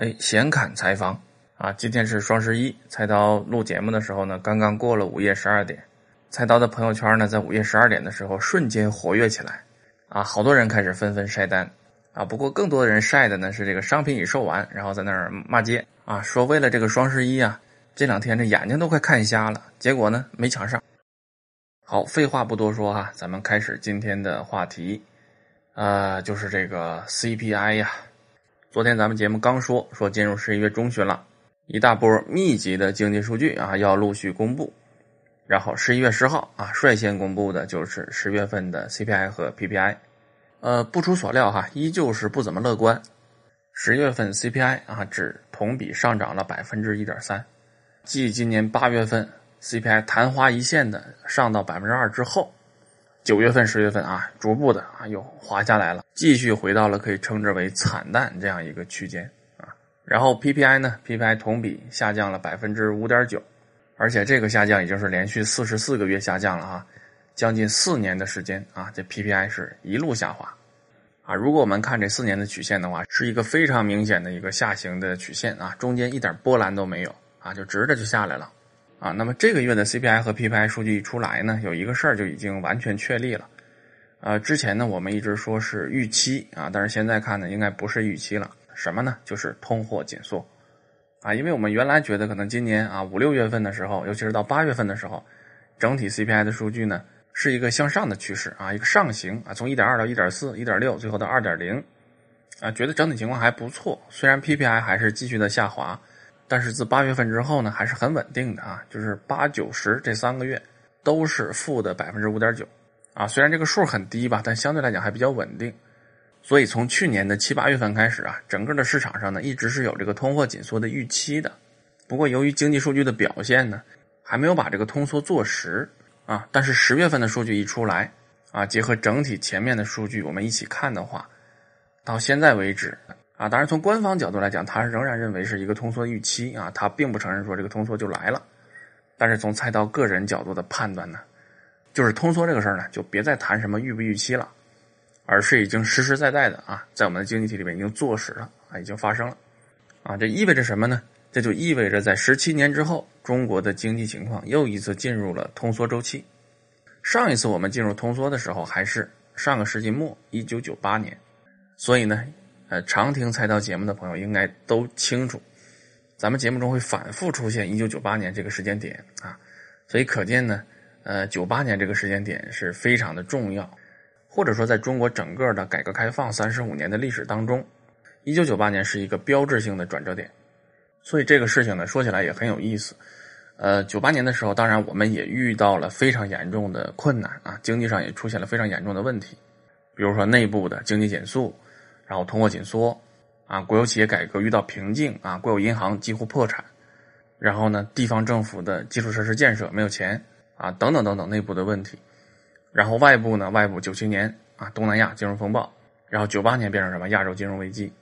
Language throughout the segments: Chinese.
哎，闲侃采访啊！今天是双十一，菜刀录节目的时候呢，刚刚过了午夜十二点。菜刀的朋友圈呢，在午夜十二点的时候瞬间活跃起来啊！好多人开始纷纷晒单啊！不过更多的人晒的呢是这个商品已售完，然后在那儿骂街啊，说为了这个双十一啊，这两天这眼睛都快看瞎了，结果呢没抢上。好，废话不多说哈，咱们开始今天的话题，呃，就是这个 CPI 呀。昨天咱们节目刚说说进入十一月中旬了，一大波密集的经济数据啊要陆续公布，然后十一月十号啊率先公布的就是十月份的 CPI 和 PPI，呃不出所料哈，依旧是不怎么乐观。十月份 CPI 啊只同比上涨了百分之一点三，继今年八月份 CPI 昙花一现的上到百分之二之后。九月份、十月份啊，逐步的啊又滑下来了，继续回到了可以称之为惨淡这样一个区间啊。然后 PPI 呢，PPI 同比下降了百分之五点九，而且这个下降已经是连续四十四个月下降了啊，将近四年的时间啊，这 PPI 是一路下滑啊。如果我们看这四年的曲线的话，是一个非常明显的一个下行的曲线啊，中间一点波澜都没有啊，就直着就下来了。啊，那么这个月的 CPI 和 PPI 数据一出来呢，有一个事儿就已经完全确立了。呃，之前呢我们一直说是预期啊，但是现在看呢应该不是预期了。什么呢？就是通货紧缩。啊，因为我们原来觉得可能今年啊五六月份的时候，尤其是到八月份的时候，整体 CPI 的数据呢是一个向上的趋势啊，一个上行啊，从一点二到一点四、一点六，最后到二点零，啊，觉得整体情况还不错。虽然 PPI 还是继续的下滑。但是自八月份之后呢，还是很稳定的啊，就是八九十这三个月都是负的百分之五点九，啊，虽然这个数很低吧，但相对来讲还比较稳定。所以从去年的七八月份开始啊，整个的市场上呢一直是有这个通货紧缩的预期的。不过由于经济数据的表现呢，还没有把这个通缩做实啊。但是十月份的数据一出来啊，结合整体前面的数据我们一起看的话，到现在为止。啊，当然，从官方角度来讲，他仍然认为是一个通缩预期啊，他并不承认说这个通缩就来了。但是从菜刀个人角度的判断呢，就是通缩这个事儿呢，就别再谈什么预不预期了，而是已经实实在在的啊，在我们的经济体里面已经坐实了啊，已经发生了。啊，这意味着什么呢？这就意味着在十七年之后，中国的经济情况又一次进入了通缩周期。上一次我们进入通缩的时候还是上个世纪末，一九九八年。所以呢。呃，常听菜刀节目的朋友应该都清楚，咱们节目中会反复出现一九九八年这个时间点啊，所以可见呢，呃，九八年这个时间点是非常的重要，或者说在中国整个的改革开放三十五年的历史当中，一九九八年是一个标志性的转折点，所以这个事情呢，说起来也很有意思。呃，九八年的时候，当然我们也遇到了非常严重的困难啊，经济上也出现了非常严重的问题，比如说内部的经济减速。然后通货紧缩，啊，国有企业改革遇到瓶颈，啊，国有银行几乎破产，然后呢，地方政府的基础设施建设没有钱，啊，等等等等内部的问题，然后外部呢，外部九七年啊，东南亚金融风暴，然后九八年变成什么亚洲金融危机，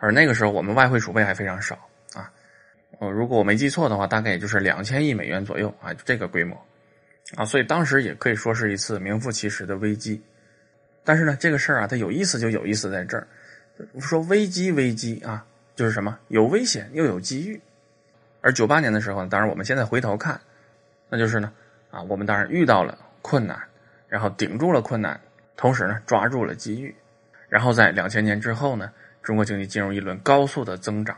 而那个时候我们外汇储备还非常少，啊，呃，如果我没记错的话，大概也就是两千亿美元左右，啊，就这个规模，啊，所以当时也可以说是一次名副其实的危机。但是呢，这个事儿啊，它有意思就有意思在这儿。说危机危机啊，就是什么有危险又有机遇。而九八年的时候呢，当然我们现在回头看，那就是呢啊，我们当然遇到了困难，然后顶住了困难，同时呢抓住了机遇，然后在两千年之后呢，中国经济进入一轮高速的增长，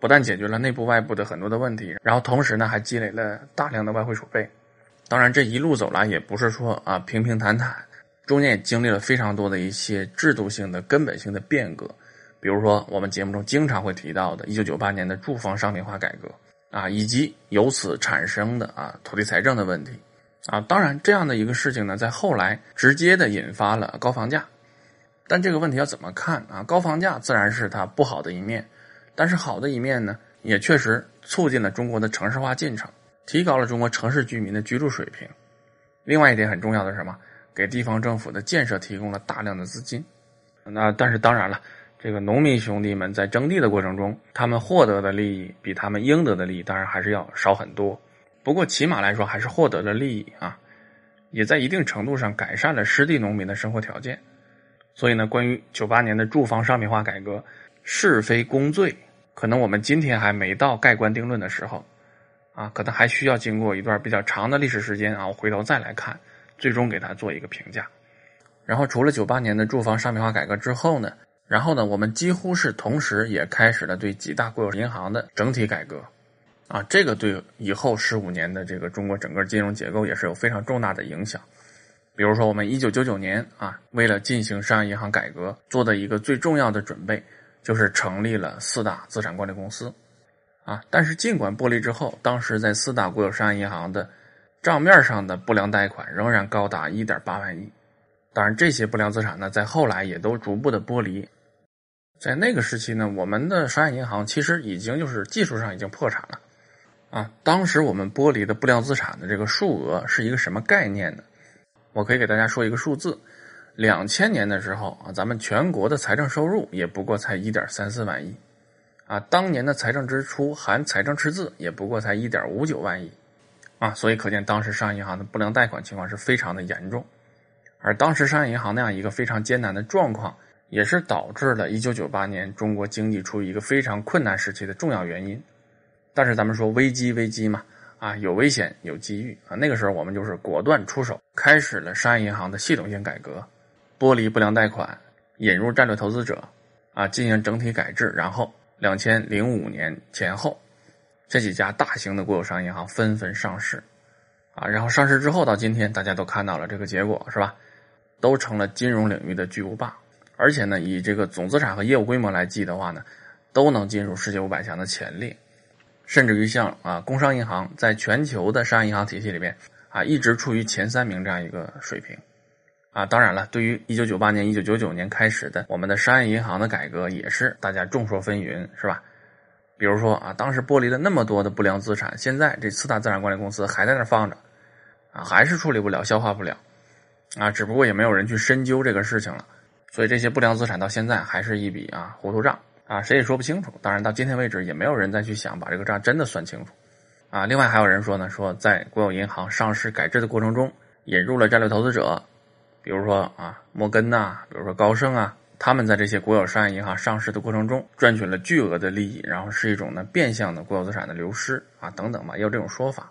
不但解决了内部外部的很多的问题，然后同时呢还积累了大量的外汇储备。当然这一路走来也不是说啊平平坦坦。中间也经历了非常多的一些制度性的根本性的变革，比如说我们节目中经常会提到的1998年的住房商品化改革啊，以及由此产生的啊土地财政的问题啊。当然，这样的一个事情呢，在后来直接的引发了高房价。但这个问题要怎么看啊？高房价自然是它不好的一面，但是好的一面呢，也确实促进了中国的城市化进程，提高了中国城市居民的居住水平。另外一点很重要的是什么？给地方政府的建设提供了大量的资金，那但是当然了，这个农民兄弟们在征地的过程中，他们获得的利益比他们应得的利益当然还是要少很多。不过起码来说，还是获得了利益啊，也在一定程度上改善了失地农民的生活条件。所以呢，关于九八年的住房商品化改革是非功罪可能我们今天还没到盖棺定论的时候，啊，可能还需要经过一段比较长的历史时间啊，我回头再来看，最终给它做一个评价。然后，除了九八年的住房商品化改革之后呢，然后呢，我们几乎是同时也开始了对几大国有银行的整体改革，啊，这个对以后十五年的这个中国整个金融结构也是有非常重大的影响。比如说，我们一九九九年啊，为了进行商业银行改革，做的一个最重要的准备，就是成立了四大资产管理公司，啊，但是尽管剥离之后，当时在四大国有商业银行的账面上的不良贷款仍然高达一点八万亿。当然，这些不良资产呢，在后来也都逐步的剥离。在那个时期呢，我们的商业银行其实已经就是技术上已经破产了，啊，当时我们剥离的不良资产的这个数额是一个什么概念呢？我可以给大家说一个数字，两千年的时候啊，咱们全国的财政收入也不过才一点三四万亿，啊，当年的财政支出含财政赤字也不过才一点五九万亿，啊，所以可见当时商业银行的不良贷款情况是非常的严重，而当时商业银行那样一个非常艰难的状况，也是导致了一九九八年中国经济处于一个非常困难时期的重要原因。但是咱们说危机危机嘛。啊，有危险有机遇啊！那个时候我们就是果断出手，开始了商业银行的系统性改革，剥离不良贷款，引入战略投资者，啊，进行整体改制。然后，两千零五年前后，这几家大型的国有商业银行纷纷上市，啊，然后上市之后到今天，大家都看到了这个结果，是吧？都成了金融领域的巨无霸，而且呢，以这个总资产和业务规模来计的话呢，都能进入世界五百强的前列。甚至于像啊，工商银行在全球的商业银行体系里边啊，一直处于前三名这样一个水平，啊，当然了，对于一九九八年、一九九九年开始的我们的商业银行的改革，也是大家众说纷纭，是吧？比如说啊，当时剥离了那么多的不良资产，现在这四大资产管理公司还在那放着，啊，还是处理不了、消化不了，啊，只不过也没有人去深究这个事情了，所以这些不良资产到现在还是一笔啊糊涂账。啊，谁也说不清楚。当然，到今天为止，也没有人再去想把这个账真的算清楚。啊，另外还有人说呢，说在国有银行上市改制的过程中，引入了战略投资者，比如说啊，摩根呐，比如说高盛啊，他们在这些国有商业银行上市的过程中，赚取了巨额的利益，然后是一种呢变相的国有资产的流失啊，等等吧，也有这种说法。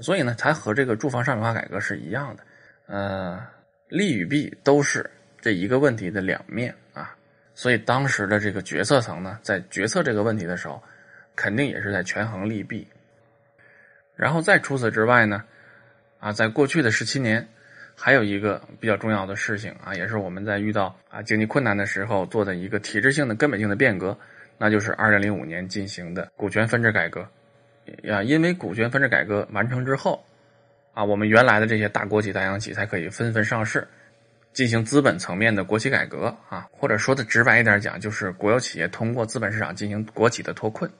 所以呢，它和这个住房商品化改革是一样的，呃，利与弊都是这一个问题的两面啊。所以当时的这个决策层呢，在决策这个问题的时候，肯定也是在权衡利弊。然后再除此之外呢，啊，在过去的十七年，还有一个比较重要的事情啊，也是我们在遇到啊经济困难的时候做的一个体制性的根本性的变革，那就是二零零五年进行的股权分置改革。啊，因为股权分置改革完成之后，啊，我们原来的这些大国企、大央企才可以纷纷上市。进行资本层面的国企改革啊，或者说的直白一点讲，就是国有企业通过资本市场进行国企的脱困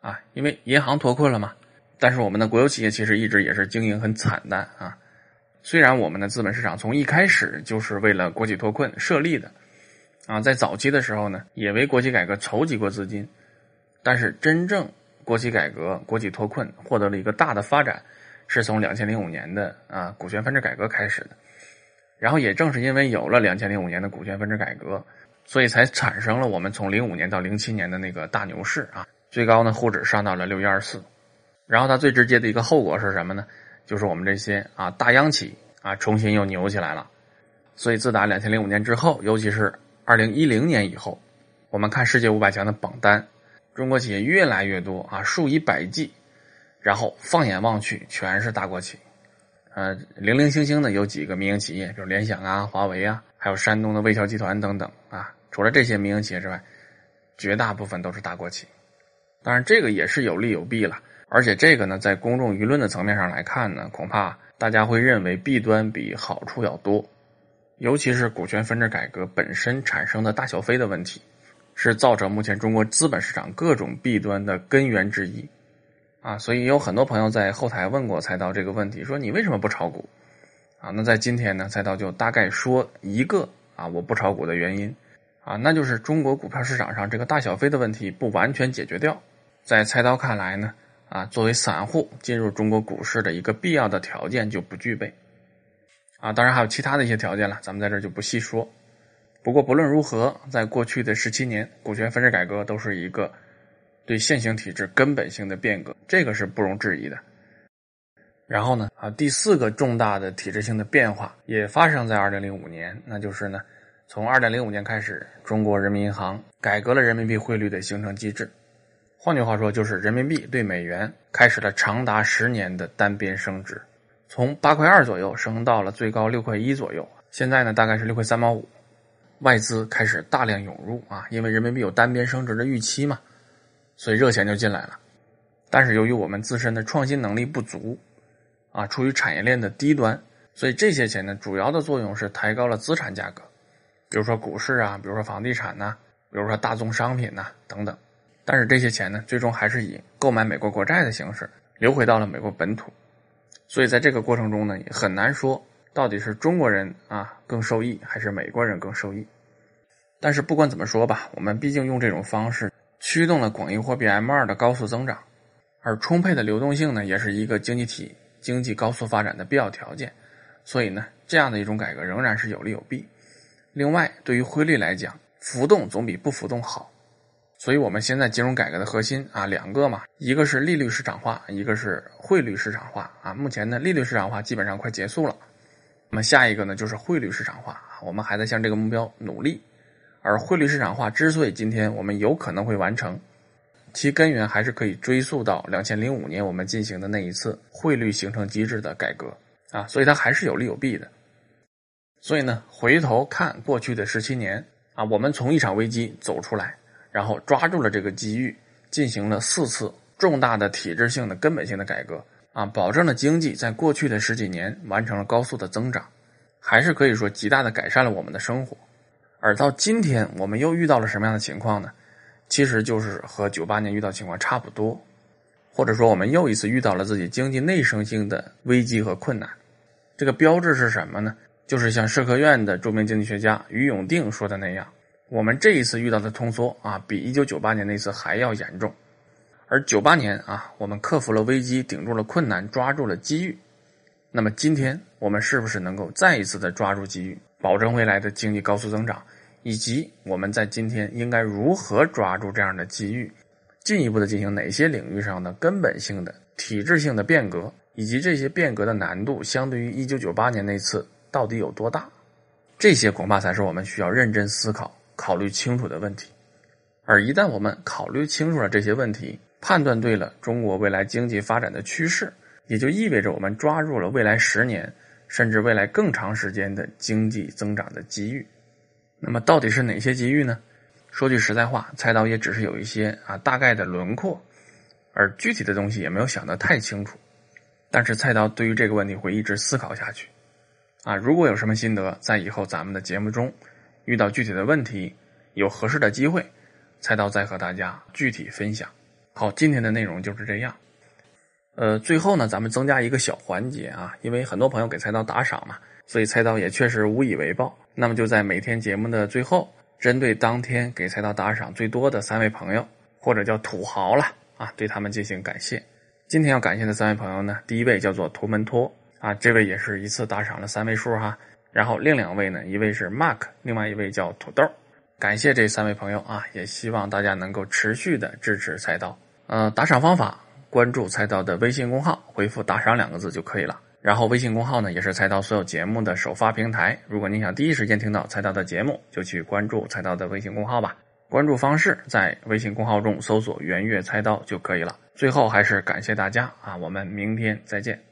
啊，因为银行脱困了嘛。但是我们的国有企业其实一直也是经营很惨淡啊。虽然我们的资本市场从一开始就是为了国企脱困设立的啊，在早期的时候呢，也为国企改革筹集过资金，但是真正国企改革、国企脱困获得了一个大的发展，是从两千零五年的啊股权分置改革开始的。然后也正是因为有了两千零五年的股权分置改革，所以才产生了我们从零五年到零七年的那个大牛市啊，最高呢沪指上到了六一二四，然后它最直接的一个后果是什么呢？就是我们这些啊大央企啊重新又牛起来了，所以自打两千零五年之后，尤其是二零一零年以后，我们看世界五百强的榜单，中国企业越来越多啊，数以百计，然后放眼望去全是大国企。呃，零零星星的有几个民营企业，比如联想啊、华为啊，还有山东的魏桥集团等等啊。除了这些民营企业之外，绝大部分都是大国企。当然，这个也是有利有弊了。而且这个呢，在公众舆论的层面上来看呢，恐怕大家会认为弊端比好处要多。尤其是股权分置改革本身产生的大小非的问题，是造成目前中国资本市场各种弊端的根源之一。啊，所以有很多朋友在后台问过菜刀这个问题，说你为什么不炒股？啊，那在今天呢，菜刀就大概说一个啊，我不炒股的原因，啊，那就是中国股票市场上这个大小非的问题不完全解决掉。在菜刀看来呢，啊，作为散户进入中国股市的一个必要的条件就不具备。啊，当然还有其他的一些条件了，咱们在这就不细说。不过不论如何，在过去的十七年，股权分置改革都是一个对现行体制根本性的变革，这个是不容置疑的。然后呢，啊，第四个重大的体制性的变化也发生在二零零五年，那就是呢，从二零零五年开始，中国人民银行改革了人民币汇率的形成机制。换句话说，就是人民币对美元开始了长达十年的单边升值，从八块二左右升到了最高六块一左右，现在呢大概是六块三毛五。外资开始大量涌入啊，因为人民币有单边升值的预期嘛，所以热钱就进来了。但是由于我们自身的创新能力不足。啊，处于产业链的低端，所以这些钱呢，主要的作用是抬高了资产价格，比如说股市啊，比如说房地产呐，比如说大宗商品呐等等。但是这些钱呢，最终还是以购买美国国债的形式流回到了美国本土。所以在这个过程中呢，也很难说到底是中国人啊更受益，还是美国人更受益。但是不管怎么说吧，我们毕竟用这种方式驱动了广义货币 M2 的高速增长，而充沛的流动性呢，也是一个经济体。经济高速发展的必要条件，所以呢，这样的一种改革仍然是有利有弊。另外，对于汇率来讲，浮动总比不浮动好。所以，我们现在金融改革的核心啊，两个嘛，一个是利率市场化，一个是汇率市场化啊。目前呢，利率市场化基本上快结束了，那么下一个呢，就是汇率市场化我们还在向这个目标努力。而汇率市场化之所以今天我们有可能会完成。其根源还是可以追溯到两千零五年我们进行的那一次汇率形成机制的改革啊，所以它还是有利有弊的。所以呢，回头看过去的十七年啊，我们从一场危机走出来，然后抓住了这个机遇，进行了四次重大的体制性的根本性的改革啊，保证了经济在过去的十几年完成了高速的增长，还是可以说极大的改善了我们的生活。而到今天，我们又遇到了什么样的情况呢？其实就是和九八年遇到情况差不多，或者说我们又一次遇到了自己经济内生性的危机和困难。这个标志是什么呢？就是像社科院的著名经济学家于永定说的那样，我们这一次遇到的通缩啊，比一九九八年那次还要严重。而九八年啊，我们克服了危机，顶住了困难，抓住了机遇。那么今天我们是不是能够再一次的抓住机遇，保证未来的经济高速增长？以及我们在今天应该如何抓住这样的机遇，进一步的进行哪些领域上的根本性的体制性的变革，以及这些变革的难度相对于一九九八年那次到底有多大？这些恐怕才是我们需要认真思考、考虑清楚的问题。而一旦我们考虑清楚了这些问题，判断对了中国未来经济发展的趋势，也就意味着我们抓住了未来十年甚至未来更长时间的经济增长的机遇。那么到底是哪些机遇呢？说句实在话，菜刀也只是有一些啊大概的轮廓，而具体的东西也没有想得太清楚。但是菜刀对于这个问题会一直思考下去。啊，如果有什么心得，在以后咱们的节目中遇到具体的问题，有合适的机会，菜刀再和大家具体分享。好，今天的内容就是这样。呃，最后呢，咱们增加一个小环节啊，因为很多朋友给菜刀打赏嘛。所以菜刀也确实无以为报，那么就在每天节目的最后，针对当天给菜刀打赏最多的三位朋友，或者叫土豪了啊，对他们进行感谢。今天要感谢的三位朋友呢，第一位叫做图门托啊，这位也是一次打赏了三位数哈。然后另两位呢，一位是 Mark，另外一位叫土豆。感谢这三位朋友啊，也希望大家能够持续的支持菜刀。呃，打赏方法，关注菜刀的微信公号，回复“打赏”两个字就可以了。然后微信公号呢，也是菜刀所有节目的首发平台。如果您想第一时间听到菜刀的节目，就去关注菜刀的微信公号吧。关注方式在微信公号中搜索“圆月菜刀”就可以了。最后还是感谢大家啊，我们明天再见。